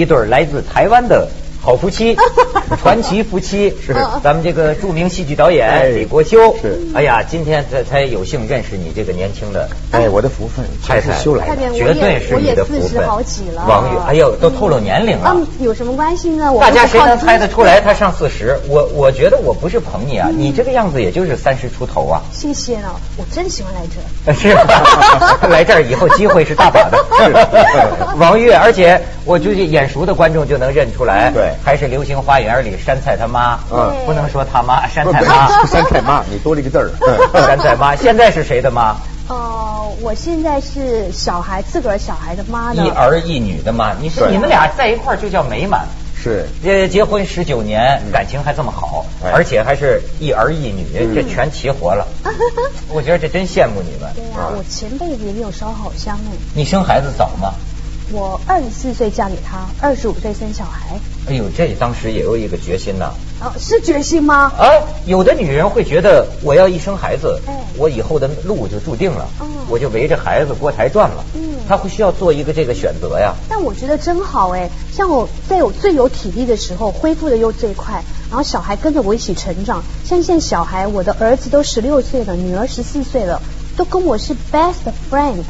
一对来自台湾的。好夫妻，传奇夫妻是咱们这个著名戏剧导演李国修是。哎呀，今天才才有幸认识你这个年轻的，哎，我的福分，太太修来的，绝对是你的福分。好几了，王宇，哎呦，都透露年龄了。嗯，有什么关系呢？大家谁能猜得出来他上四十？我我觉得我不是捧你啊，你这个样子也就是三十出头啊。谢谢了，我真喜欢来这。是，来这儿以后机会是大把的。王悦，而且我估计眼熟的观众就能认出来。对。还是《流星花园》里山菜他妈，嗯，不能说他妈，山菜妈，山菜妈，你多了一个字儿，山菜妈。现在是谁的妈？哦，我现在是小孩自个儿小孩的妈一儿一女的妈。你是你们俩在一块儿就叫美满，是，结结婚十九年，感情还这么好，而且还是一儿一女，这全齐活了。我觉得这真羡慕你们。对呀，我前辈子也没有烧好香哎。你生孩子早吗？我二十四岁嫁给他，二十五岁生小孩。哎呦，这当时也有一个决心呐。啊，是决心吗？啊，有的女人会觉得，我要一生孩子，我以后的路就注定了，我就围着孩子锅台转了。嗯，她会需要做一个这个选择呀。但我觉得真好哎，像我在我最有体力的时候，恢复的又最快，然后小孩跟着我一起成长。像现在小孩，我的儿子都十六岁了，女儿十四岁了，都跟我是 best friend，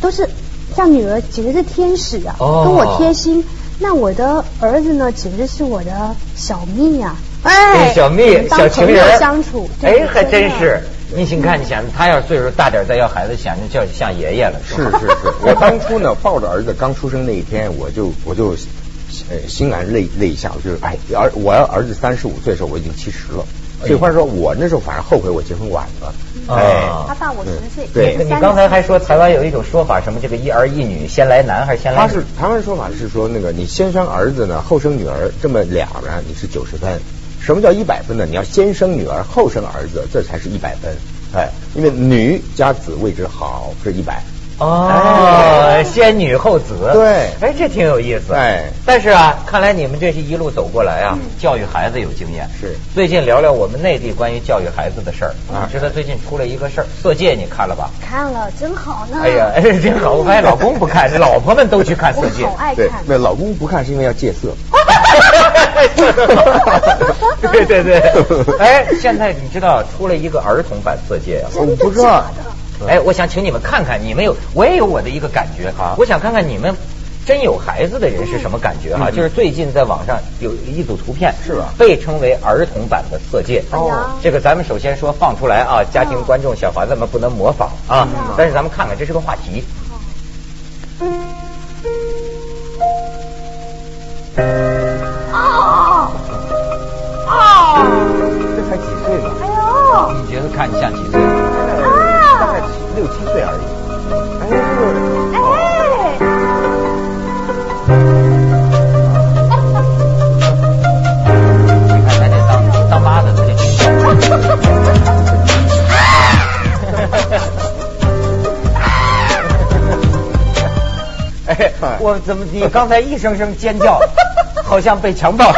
都是。像女儿简直是天使啊，跟我贴心。那我的儿子呢，简直是我的小蜜啊！哎，小蜜，小情人相处，哎，还真是。你请看，你想他要岁数大点再要孩子，想着叫像爷爷了。是是是，我当初呢抱着儿子刚出生那一天，我就我就呃心安泪泪下，我就是哎儿我要儿子三十五岁的时候，我已经七十了。这话说，我那时候反而后悔我结婚晚了。哎，他大我十岁。对，你刚才还说台湾有一种说法，什么这个一儿一女，先来男还是先来？他是台湾说法是说，那个你先生儿子呢，后生女儿，这么俩呢，你是九十分。什么叫一百分呢？你要先生女儿后生儿子，这才是一百分。哎，因为女加子谓之好，是一百。哦，先女后子，对，哎，这挺有意思，哎，但是啊，看来你们这是一路走过来啊，教育孩子有经验。是，最近聊聊我们内地关于教育孩子的事儿啊，知道最近出了一个事儿，《色戒》，你看了吧？看了，真好呢。哎呀，哎真好！我发现老公不看，老婆们都去看《色戒》，好爱看。那老公不看是因为要戒色。对 对对，哎，现在你知道出了一个儿童版《色戒》啊？我不知道。哎，我想请你们看看，你们有，我也有我的一个感觉哈。我想看看你们真有孩子的人是什么感觉哈。就是最近在网上有一组图片，是吧？被称为儿童版的《色戒》。哦。这个咱们首先说放出来啊，家庭观众小孩子们不能模仿啊。但是咱们看看，这是个话题。啊啊！这才几岁吧？哎呦！你觉得看你像几岁？七岁而已。哎，哎，你看他这当当妈的，他就听。哎，我怎么你刚才一声声尖叫，好像被强暴，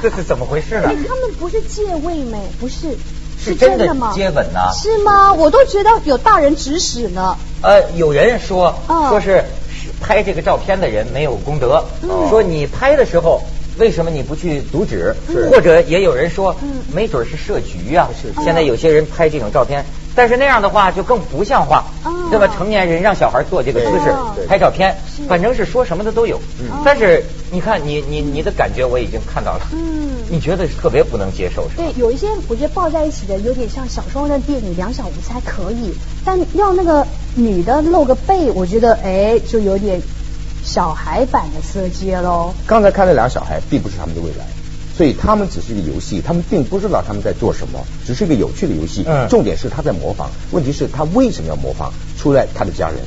这是怎么回事呢？他们不是借位吗？不是。是真的吗？接吻呢？是吗？我都觉得有大人指使呢。呃，有人说，说是拍这个照片的人没有功德，说你拍的时候为什么你不去阻止？或者也有人说，没准是设局啊。现在有些人拍这种照片。但是那样的话就更不像话，对吧？成年人让小孩做这个姿势拍照片，反正是说什么的都有。但是你看，你你你的感觉我已经看到了，你觉得特别不能接受是吧？对，有一些我觉得抱在一起的有点像小时候那电影《两小无猜》可以，但要那个女的露个背，我觉得哎就有点小孩版的色戒喽。刚才看那俩小孩并不是他们的未来。所以他们只是一个游戏，他们并不知道他们在做什么，只是一个有趣的游戏。嗯，重点是他在模仿。问题是他为什么要模仿？出来他的家人。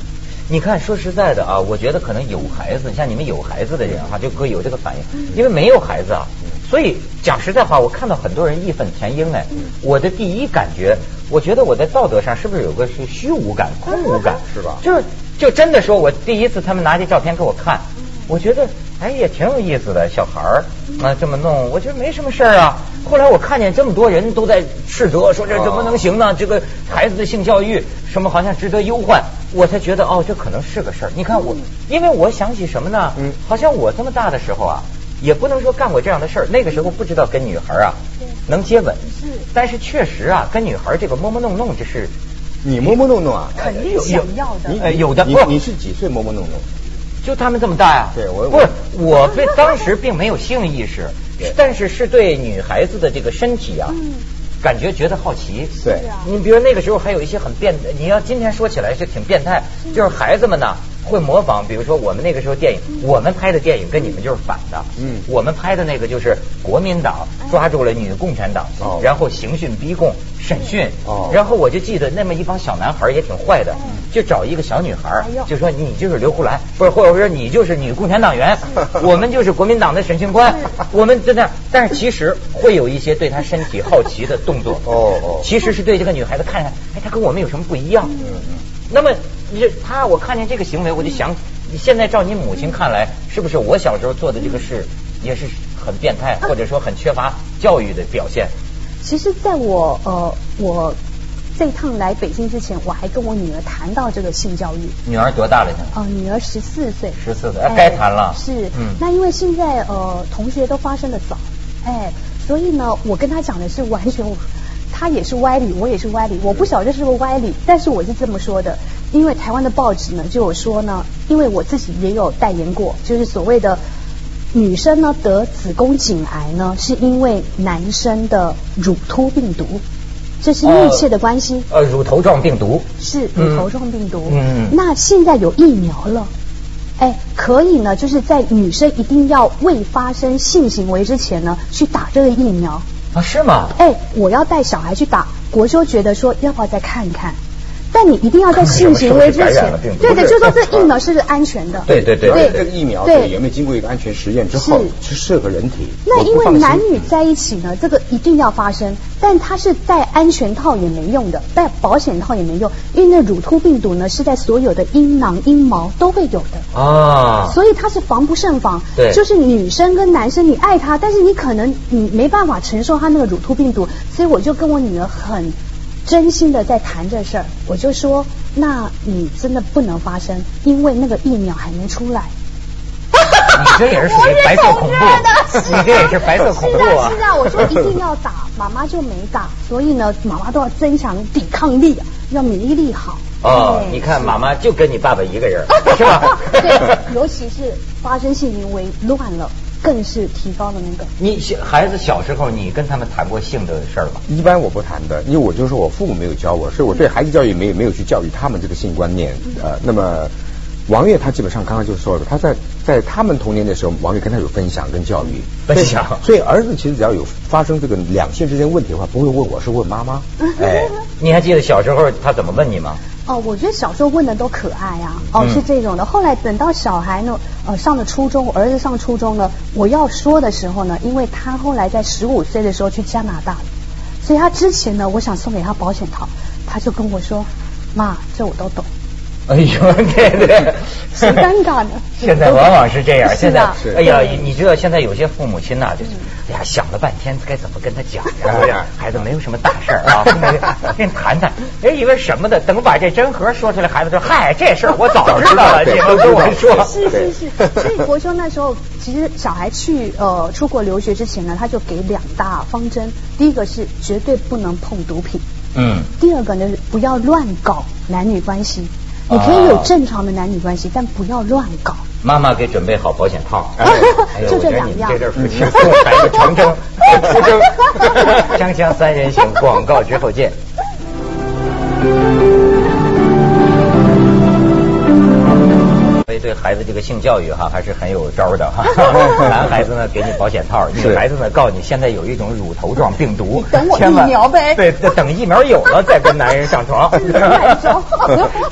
你看，说实在的啊，我觉得可能有孩子，像你们有孩子的人哈，就会有这个反应。因为没有孩子啊，所以讲实在话，我看到很多人义愤填膺哎。我的第一感觉，我觉得我在道德上是不是有个是虚无感、空无感，是吧？就是就真的说，我第一次他们拿这照片给我看。我觉得哎也挺有意思的，小孩儿啊这么弄，我觉得没什么事儿啊。后来我看见这么多人都在斥责，说这怎么能行呢？这个孩子的性教育什么好像值得忧患。我才觉得哦，这可能是个事儿。你看我，因为我想起什么呢？嗯，好像我这么大的时候啊，也不能说干过这样的事儿。那个时候不知道跟女孩啊能接吻，是，但是确实啊，跟女孩这个摸摸弄弄，这是你摸摸弄弄啊，肯定想要的。有的，你你是几岁摸摸弄弄？就他们这么大呀？对，我不是我被当时并没有性意识，但是是对女孩子的这个身体啊。感觉觉得好奇，对，你比如那个时候还有一些很变，你要今天说起来是挺变态，就是孩子们呢会模仿，比如说我们那个时候电影，我们拍的电影跟你们就是反的，嗯，我们拍的那个就是国民党抓住了女共产党，然后刑讯逼供。审讯，哦然后我就记得那么一帮小男孩也挺坏的，就找一个小女孩，就说你就是刘胡兰，不是或者说你就是女共产党员，我们就是国民党的审讯官，我们在那样。但是其实会有一些对她身体好奇的动作，哦哦，其实是对这个女孩子看，哎，她跟我们有什么不一样？嗯嗯。那么你他，我看见这个行为，我就想，现在照你母亲看来，是不是我小时候做的这个事也是很变态，或者说很缺乏教育的表现？其实，在我呃，我这一趟来北京之前，我还跟我女儿谈到这个性教育。女儿多大了呢？哦，女儿十四岁。十四岁，该谈了。是，嗯。那因为现在呃，同学都发生的早，哎，所以呢，我跟他讲的是完全，他也是歪理，我也是歪理。我不晓得这是不是歪理，但是我是这么说的，因为台湾的报纸呢就有说呢，因为我自己也有代言过，就是所谓的。女生呢得子宫颈癌呢，是因为男生的乳突病毒，这是密切的关系。呃，乳头状病毒是乳头状病毒。嗯，那现在有疫苗了，哎，可以呢，就是在女生一定要未发生性行为之前呢，去打这个疫苗。是吗？哎，我要带小孩去打，国修觉得说要不要再看一看。但你一定要在性行为之前，对对，就说这疫苗是安全的。对对对，这个疫苗对有没有经过一个安全实验之后是适合人体？那因为男女在一起呢，这个一定要发生，但它是戴安全套也没用的，戴保险套也没用，因为那乳突病毒呢是在所有的阴囊、阴毛都会有的啊，所以它是防不胜防。对，就是女生跟男生，你爱他，但是你可能你没办法承受他那个乳突病毒，所以我就跟我女儿很。真心的在谈这事儿，我就说，那你真的不能发生，因为那个疫苗还没出来。你这也是属于白色恐怖，你这也是白色恐怖啊！是 啊，我说一定要打，妈妈就没打，所以呢，妈妈都要增强抵抗力，要免疫力好。哦，你看妈妈就跟你爸爸一个人，是吧？对，尤其是发生性行为乱了。更是提高了那个。你小孩子小时候，你跟他们谈过性的事儿吗？一般我不谈的，因为我就是我父母没有教我，所以我对孩子教育没有没有去教育他们这个性观念。呃，那么王月他基本上刚刚就说了，他在在他们童年的时候，王月跟他有分享跟教育分享。所以儿子其实只要有发生这个两性之间问题的话，不会问我是问妈妈。哎，你还记得小时候他怎么问你吗？哦，我觉得小时候问的都可爱啊，哦是这种的。后来等到小孩呢，呃上了初中，儿子上初中了，我要说的时候呢，因为他后来在十五岁的时候去加拿大，所以他之前呢，我想送给他保险套，他就跟我说，妈，这我都懂。哎呦，对对，很尴尬的。现在往往是这样，现在，哎呀，你知道现在有些父母亲呐，就是，哎呀，想了半天该怎么跟他讲呀？孩子没有什么大事儿啊，跟谈谈，哎，以为什么的？等把这真核说出来，孩子说，嗨，这事儿我早知道了，你们跟我说。是是是，所以国兄那时候，其实小孩去呃出国留学之前呢，他就给两大方针，第一个是绝对不能碰毒品，嗯，第二个呢不要乱搞男女关系。你可以有正常的男女关系，但不要乱搞。妈妈给准备好保险套，就这两样。这阵夫妻送孩子长征 出征，锵锵三人行，广告之后见。对孩子这个性教育哈还是很有招的哈。男孩子呢给你保险套，女孩子呢告诉你现在有一种乳头状病毒，等我疫苗呗。对，等疫苗有了再跟男人上床。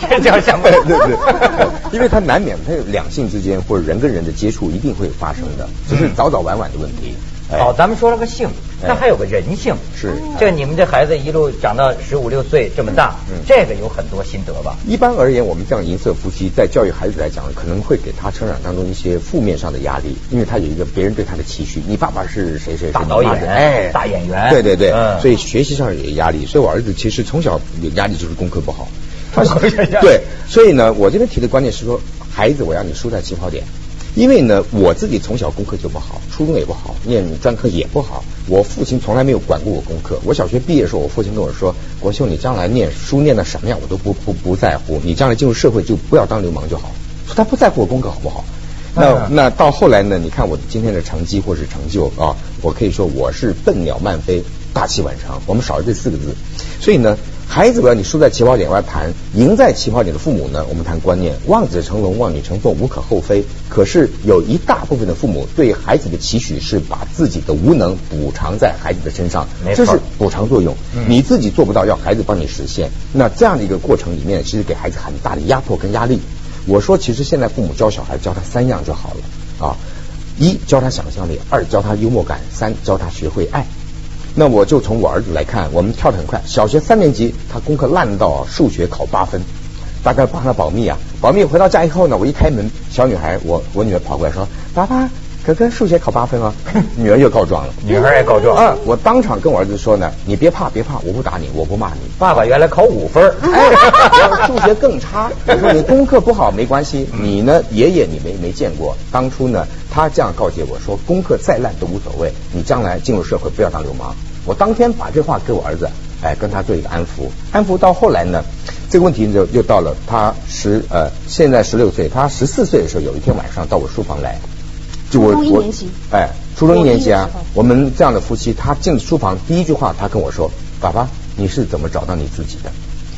这叫什么？对对对，因为他难免他两性之间或者人跟人的接触一定会发生的，只是早早晚晚的问题。好，咱们说了个性，那还有个人性。是，这你们这孩子一路长到十五六岁这么大，这个有很多心得吧？一般而言，我们这样银色夫妻在教育孩子来讲，可能会给他成长当中一些负面上的压力，因为他有一个别人对他的期许。你爸爸是谁谁？大导演，哎，大演员。对对对，所以学习上有压力。所以我儿子其实从小有压力就是功课不好。对，所以呢，我这边提的观点是说，孩子，我要你输在起跑点。因为呢，我自己从小功课就不好，初中也不好，念专科也不好。我父亲从来没有管过我功课。我小学毕业的时候，我父亲跟我说：“国秀，你将来念书念到什么样，我都不不不在乎。你将来进入社会就不要当流氓就好。”他不在乎我功课好不好。那那到后来呢？你看我今天的成绩或是成就啊，我可以说我是笨鸟慢飞，大器晚成。我们少了这四个字，所以呢。孩子，不要你输在起跑点，我要谈赢在起跑点的父母呢。我们谈观念，望子成龙，望女成凤，无可厚非。可是有一大部分的父母对孩子的期许是把自己的无能补偿在孩子的身上，这是补偿作用。你自己做不到，要孩子帮你实现。那这样的一个过程里面，其实给孩子很大的压迫跟压力。我说，其实现在父母教小孩，教他三样就好了啊：一教他想象力，二教他幽默感，三教他学会爱。那我就从我儿子来看，我们跳得很快。小学三年级，他功课烂到数学考八分，大概帮他保密啊。保密回到家以后呢，我一开门，小女孩，我我女儿跑过来说：“爸爸，哥哥数学考八分啊！” 女儿又告状了，女儿也告状。啊，我当场跟我儿子说呢：“你别怕，别怕，我不打你，我不骂你。爸爸原来考五分，数学更差。我说你功课不好没关系，你呢，爷爷你没没见过。当初呢，他这样告诫我说：功课再烂都无所谓，你将来进入社会不要当流氓。”我当天把这话给我儿子，哎，跟他做一个安抚。安抚到后来呢，这个问题就又到了他十呃，现在十六岁，他十四岁的时候，有一天晚上到我书房来，就我我哎，初中一年级啊，我们这样的夫妻，他进书房第一句话，他跟我说：“爸爸，你是怎么找到你自己的？”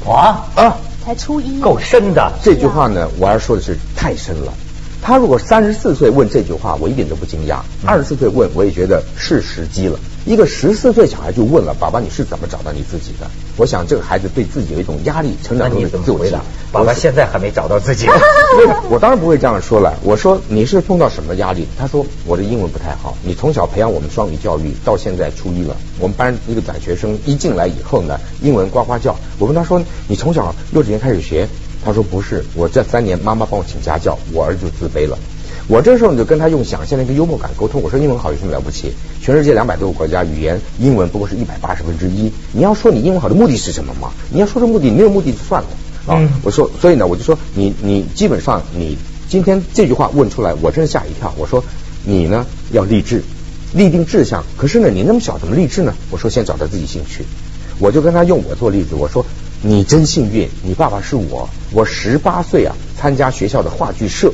我啊，才初一，够深的。这句话呢，我儿说的是太深了。他如果三十四岁问这句话，我一点都不惊讶；二十四岁问，我也觉得是时机了。一个十四岁小孩就问了：“爸爸，你是怎么找到你自己的？”我想这个孩子对自己有一种压力，成长中的自我回答。爸爸现在还没找到自己。我当然不会这样说了。我说你是碰到什么压力？他说我的英文不太好。你从小培养我们双语教育，到现在初一了，我们班一个转学生一进来以后呢，英文呱呱叫。我问他说：“你从小幼稚园开始学？”他说不是，我这三年妈妈帮我请家教，我儿子自卑了。我这时候你就跟他用想象的一个幽默感沟通，我说英文好有什么了不起？全世界两百多个国家语言，英文不过是一百八十分之一。你要说你英文好的目的是什么吗？你要说这目的，没有目的就算了啊。我说，所以呢，我就说你你基本上你今天这句话问出来，我真是吓一跳。我说你呢要立志，立定志向。可是呢，你那么小怎么立志呢？我说先找到自己兴趣。我就跟他用我做例子，我说你真幸运，你爸爸是我，我十八岁啊参加学校的话剧社。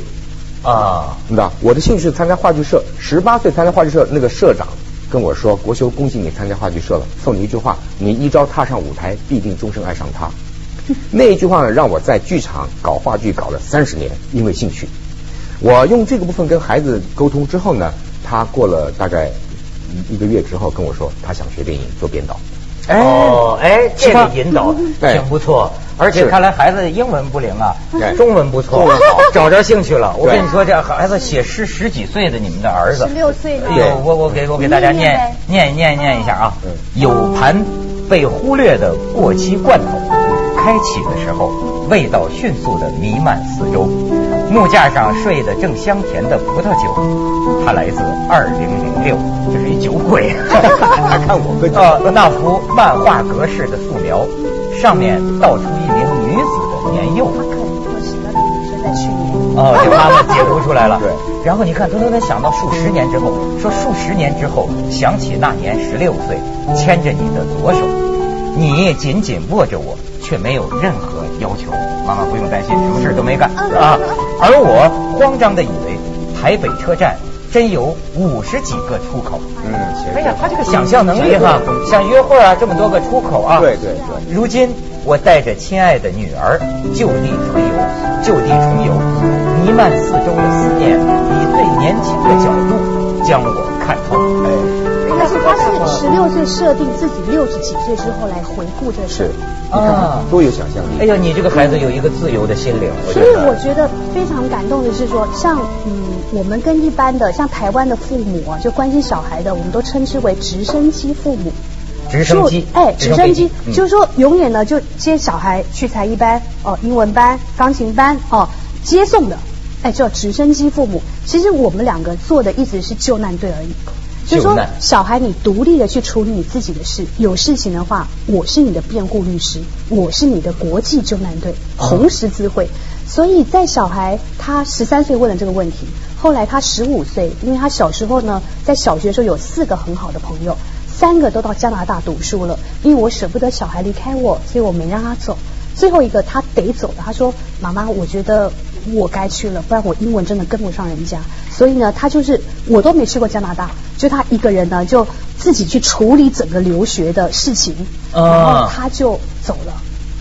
啊，那我的兴趣是参加话剧社。十八岁参加话剧社，那个社长跟我说：“国修，恭喜你参加话剧社了，送你一句话，你一朝踏上舞台，必定终生爱上他。” 那一句话呢，让我在剧场搞话剧搞了三十年，因为兴趣。我用这个部分跟孩子沟通之后呢，他过了大概一个月之后跟我说，他想学电影做编导。哦，哎，这个引导 挺不错，而且看来孩子英文不灵啊，中文不错，找着兴趣了。我跟你说，这孩子写诗十几岁的你们的儿子，十六岁的，我我给我给大家念念念念一下啊。有盘被忽略的过期罐头，开启的时候味道迅速的弥漫四周。木架上睡得正香甜的葡萄酒，它来自二零零六，这是一酒鬼。看我喝 呃，那幅漫画格式的素描，上面倒出一名女子的年幼。他可能做喜欢的女生在去年。哦，这妈妈解读出来了。对。然后你看，他他他想到数十年之后，说数十年之后想起那年十六岁，牵着你的左手，你紧紧握着我，却没有任何要求。妈妈不用担心，什么事都没干啊！而我慌张的以为台北车站真有五十几个出口。嗯，哎呀，他这个想象能力哈，想约会啊，这么多个出口啊。对对对。如今我带着亲爱的女儿就地重游，就地重游，弥漫四周的思念，以最年轻的角度将我看透。哎。但是他是十六岁设定自己六十几岁之后来回顾这事，啊，多有想象力。哎呀，你这个孩子有一个自由的心灵。所以我觉得非常感动的是说，像嗯，我们跟一般的像台湾的父母啊，就关心小孩的，我们都称之为直升机父母。直升机，哎，直升机，就是说永远呢就接小孩去才艺班、哦英文班、钢琴班哦接送的，哎叫直升机父母。其实我们两个做的一直是救难队而已。就是说，小孩你独立的去处理你自己的事，有事情的话，我是你的辩护律师，我是你的国际救难队，红十字会。所以在小孩他十三岁问了这个问题，后来他十五岁，因为他小时候呢，在小学时候有四个很好的朋友，三个都到加拿大读书了，因为我舍不得小孩离开我，所以我没让他走。最后一个他得走了，他说：“妈妈，我觉得我该去了，不然我英文真的跟不上人家。”所以呢，他就是我都没去过加拿大，就他一个人呢，就自己去处理整个留学的事情，然后他就走了。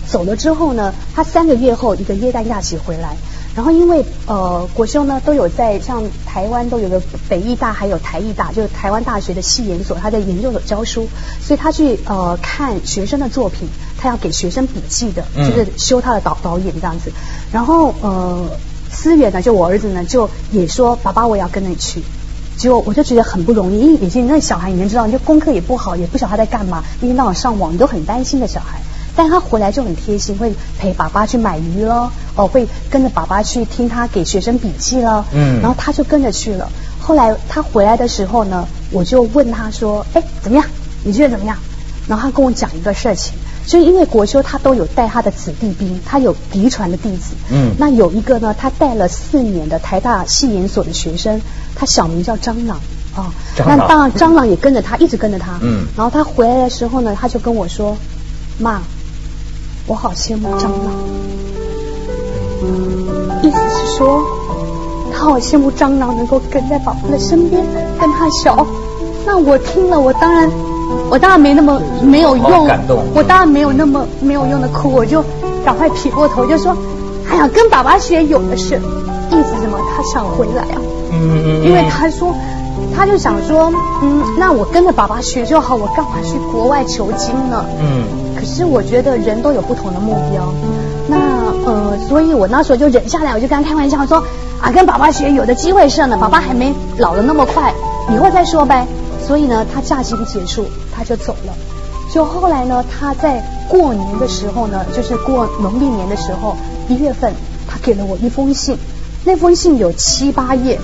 走了之后呢，他三个月后一个耶诞假期回来，然后因为呃国修呢都有在像台湾都有个北艺大还有台艺大，就是台湾大学的系研所，他在研究所教书，所以他去呃看学生的作品，他要给学生笔记的，就是修他的导导演这样子，然后呃。思远呢，就我儿子呢，就也说爸爸，我要跟着你去。结果我就觉得很不容易，因为以前那小孩你能知道，你就功课也不好，也不晓得他在干嘛，一天到晚上网，你都很担心的小孩。但他回来就很贴心，会陪爸爸去买鱼了，哦，会跟着爸爸去听他给学生笔记了。嗯。然后他就跟着去了。后来他回来的时候呢，我就问他说：“哎，怎么样？你觉得怎么样？”然后他跟我讲一个事情。所以，因为国修他都有带他的子弟兵，他有嫡传的弟子。嗯。那有一个呢，他带了四年的台大戏研所的学生，他小名叫张朗啊。那当然，张朗也跟着他，一直跟着他。嗯。然后他回来的时候呢，他就跟我说：“妈，我好羡慕张朗。”意思是说，他好羡慕张朗能够跟在宝宝的身边，跟他小。那我听了，我当然。我当然没那么没有用，我当然没有那么没有用的哭，我就赶快撇过头就说：“哎呀，跟爸爸学有的是。”意思什么？他想回来啊。嗯因为他说，他就想说，嗯，那我跟着爸爸学就好，我干嘛去国外求经呢？嗯。可是我觉得人都有不同的目标，那呃，所以我那时候就忍下来，我就跟他开玩笑说：“啊，跟爸爸学有的机会是呢，爸爸还没老的那么快，以后再说呗。”所以呢，他假期一结束，他就走了。就后来呢，他在过年的时候呢，就是过农历年的时候，一月份，他给了我一封信。那封信有七八页，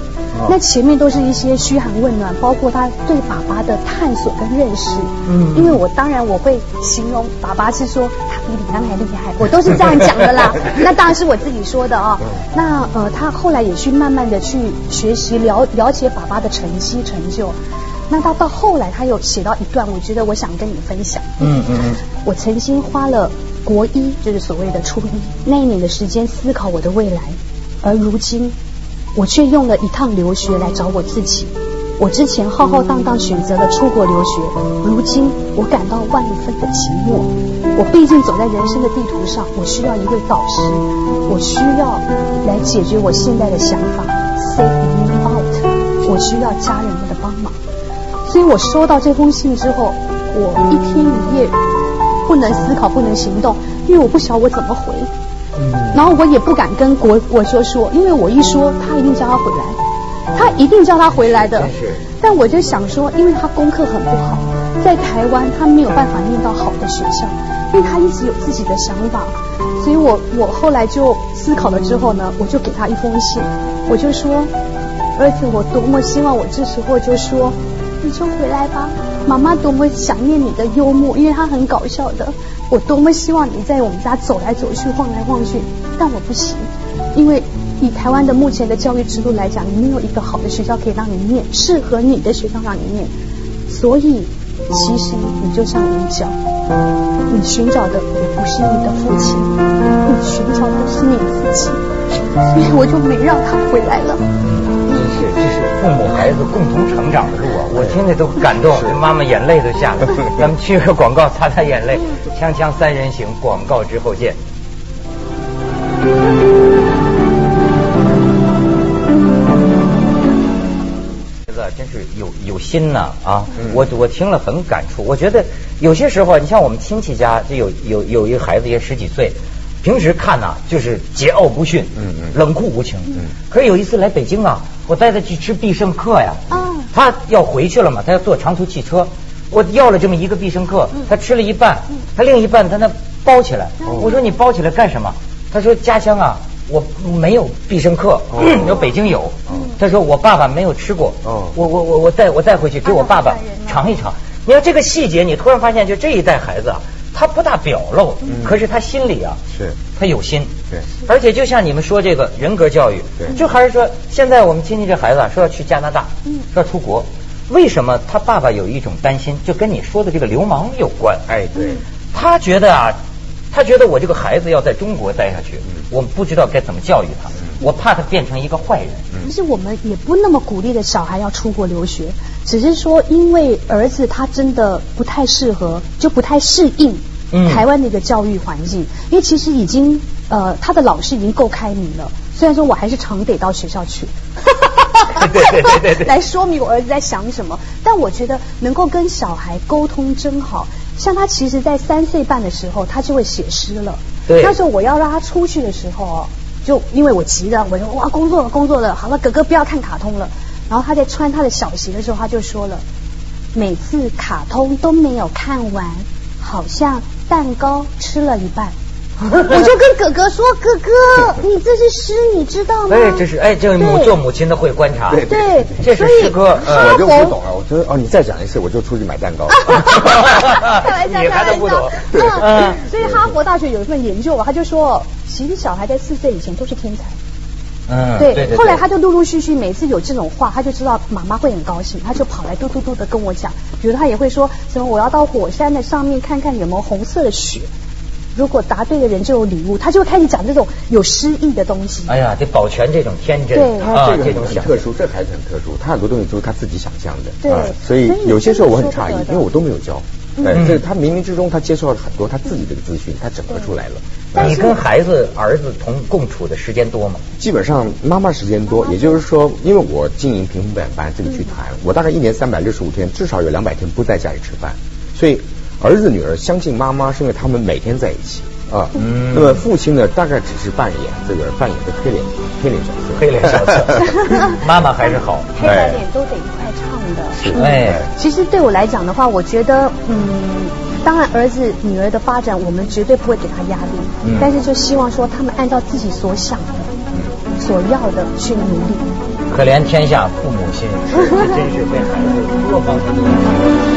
那前面都是一些嘘寒问暖，包括他对爸爸的探索跟认识。嗯，因为我当然我会形容爸爸是说他比李刚还厉害，我都是这样 讲的啦。那当然是我自己说的啊。那呃，他后来也去慢慢的去学习了了解爸爸的成绩成就。那他到后来，他有写到一段，我觉得我想跟你分享。嗯嗯嗯。我曾经花了国一，就是所谓的初一那一年的时间思考我的未来，而如今我却用了一趟留学来找我自己。我之前浩浩荡荡选择了出国留学，如今我感到万分的寂寞。我毕竟走在人生的地图上，我需要一位导师，我需要来解决我现在的想法，save me out。我需要家人们的帮忙。所以我收到这封信之后，我一天一夜不能思考，不能行动，因为我不晓得我怎么回。然后我也不敢跟国国修说，因为我一说，他一定叫他回来，他一定叫他回来的。但我就想说，因为他功课很不好，在台湾他没有办法念到好的学校，因为他一直有自己的想法。所以我我后来就思考了之后呢，我就给他一封信，我就说，儿子我多么希望我这时候就说。你就回来吧，妈妈多么想念你的幽默，因为他很搞笑的。我多么希望你在我们家走来走去、晃来晃去，但我不行，因为以台湾的目前的教育制度来讲，没有一个好的学校可以让你念，适合你的学校让你念。所以，其实你就像鱼角，你寻找的也不是你的父亲，你寻找的是你自己。所以我就没让他回来了。这是，这是父母孩子共同成长的路！我听着都感动，妈妈眼泪都下来了。咱们去个广告，擦擦眼泪。锵锵三人行，广告之后见。孩子真是有有心呐啊！我我听了很感触。我觉得有些时候，你像我们亲戚家就有有有一个孩子也十几岁，平时看呐就是桀骜不驯，嗯嗯，冷酷无情，嗯。可是有一次来北京啊。我带他去吃必胜客呀，他要回去了嘛，他要坐长途汽车。我要了这么一个必胜客，他吃了一半，他另一半他那包起来。我说你包起来干什么？他说家乡啊，我没有必胜客，有北京有。他说我爸爸没有吃过，哦，我我我我带我带回去给我爸爸尝一尝。你要这个细节，你突然发现，就这一代孩子啊，他不大表露，可是他心里啊，是，他有心，对。而且就像你们说这个人格教育，对，就还是说，现在我们亲戚这孩子说要去加拿大，嗯，说要出国，为什么他爸爸有一种担心，就跟你说的这个流氓有关？哎，对，他觉得啊，他觉得我这个孩子要在中国待下去，嗯我不知道该怎么教育他。我怕他变成一个坏人。其实我们也不那么鼓励的小孩要出国留学，只是说因为儿子他真的不太适合，就不太适应台湾的一个教育环境。因为其实已经呃他的老师已经够开明了，虽然说我还是常得到学校去，对对对对对，来说明我儿子在想什么。但我觉得能够跟小孩沟通真好。像他其实，在三岁半的时候，他就会写诗了。对，那时候我要让他出去的时候。就因为我急了，我说哇工作了工作了，好了哥哥不要看卡通了。然后他在穿他的小鞋的时候，他就说了，每次卡通都没有看完，好像蛋糕吃了一半。我就跟哥哥说，哥哥，你这是诗，你知道吗？哎，这是哎，这母做母亲的会观察，对，这是诗歌，我就不懂了。我觉得哦，你再讲一次，我就出去买蛋糕。开玩笑，你还不懂。嗯，所以哈佛大学有一份研究啊，他就说，其实小孩在四岁以前都是天才。嗯，对。后来他就陆陆续续每次有这种话，他就知道妈妈会很高兴，他就跑来嘟嘟嘟的跟我讲。比如他也会说什么，我要到火山的上面看看有没有红色的雪。如果答对的人就有礼物，他就会开始讲这种有诗意的东西。哎呀，得保全这种天真。对，他这种很特殊，这孩子很特殊，他很多东西都是他自己想象的。对，所以有些时候我很诧异，因为我都没有教。对，这他冥冥之中他接受了很多他自己这个资讯，他整合出来了。你跟孩子儿子同共处的时间多吗？基本上妈妈时间多，也就是说，因为我经营平衡表演班这个剧团，我大概一年三百六十五天，至少有两百天不在家里吃饭，所以儿子女儿相信妈妈是因为他们每天在一起。啊，嗯，那么父亲呢，大概只是扮演这个扮演的黑脸黑脸角色，黑脸角色，妈妈还是好，黑白脸都得一块唱的，是。哎。其实对我来讲的话，我觉得，嗯，当然儿子女儿的发展，我们绝对不会给他压力，嗯，但是就希望说他们按照自己所想的、所要的去努力。可怜天下父母心，真是为孩子多方面。